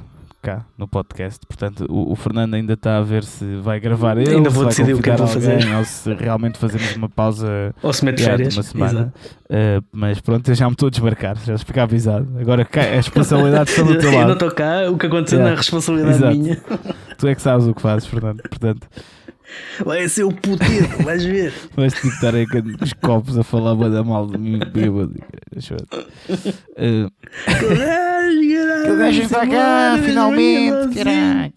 cá no podcast, portanto o, o Fernando ainda está a ver se vai gravar ele, Ainda vou decidir o que é que vou alguém, fazer. ou se realmente fazemos uma pausa Ou se mete férias. uma semana. Uh, mas pronto, eu já me estou a desmarcar, já fica avisado. Agora as responsabilidades estão do teu Eu não lado. estou cá, o que aconteceu Yeah. não é responsabilidade Exato. minha. Tu é que sabes o que fazes, Fernando. Portanto, Vai ser o puteiro, vais ver. vais ter que estar aí com os copos a falar bué da mal de mim, bêbado. Uh, o gajo para cá, finalmente, caralho.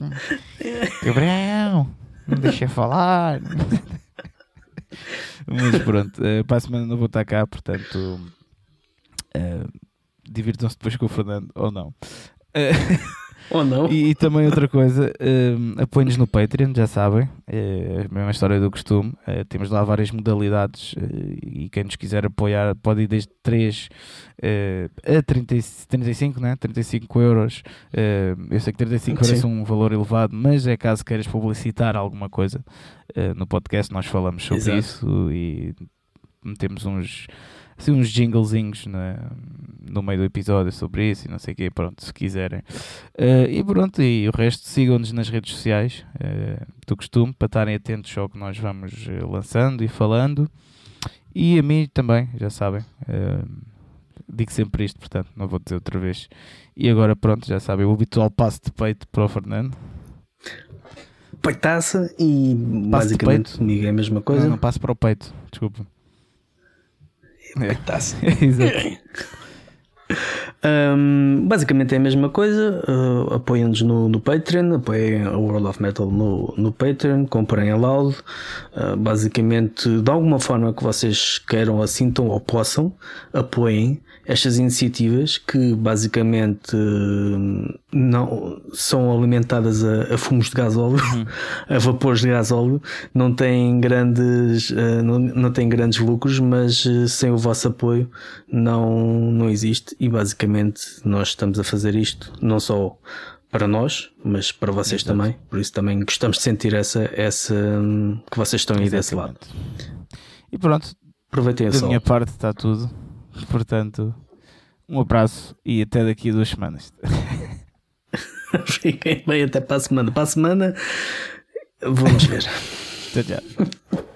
Cabrão, não deixa falar. Mas pronto, eh, para a semana não vou estar cá, portanto, eh, divirtam-se depois com o Fernando, ou não. Eh, Ou não? e, e também outra coisa, um, apoiem-nos no Patreon, já sabem, é a mesma história do costume. eh, temos lá várias modalidades eh, e quem nos quiser apoiar pode ir desde 3 eh, a 30, e- 35, né? 35 euros. Eu sei que 35 Sim. euros é um valor elevado, mas é caso queiras publicitar alguma coisa no podcast, nós falamos sobre Exato. isso e metemos uns assim, uns jinglezinhos na- no meio do episódio sobre isso e não sei o quê, pronto, se quiserem. Eh, e pronto, e o resto sigam-nos nas redes sociais eh, do costume para estarem atentos ao que nós vamos eh, lançando e falando. E a mim também, já sabem. eh, digo sempre isto, portanto, não vou dizer outra vez. E agora, pronto, já sabem, o habitual passo de peito para o Fernando. Peitaça e Passo basicamente comigo é a mesma coisa. Não, não passo para o peito, desculpa. É, Peitaça. exato. Hum, basicamente é a mesma coisa. Uh, apoiem-nos no, no Patreon, apoiem a World of Metal no, no Patreon, comprem a Loud. Uh, basicamente, de alguma forma que vocês queiram, assintam ou possam, apoiem estas iniciativas que basicamente não são alimentadas a, a fumos de gasóleo, a vapores de gasóleo, não têm grandes, uh, não, não têm grandes lucros, mas uh, sem o vosso apoio não, não existe e basicamente nós estamos a fazer isto não só para nós, mas para vocês Exato. também. Por isso também gostamos de sentir essa, essa que vocês estão aí desse lado. Exatamente. E pronto, Aproveitem a da sol. minha parte está tudo. Portanto, um abraço e até daqui a duas semanas. Fiquem bem até para a semana. Para a semana vamos ver. Tchau, tchau.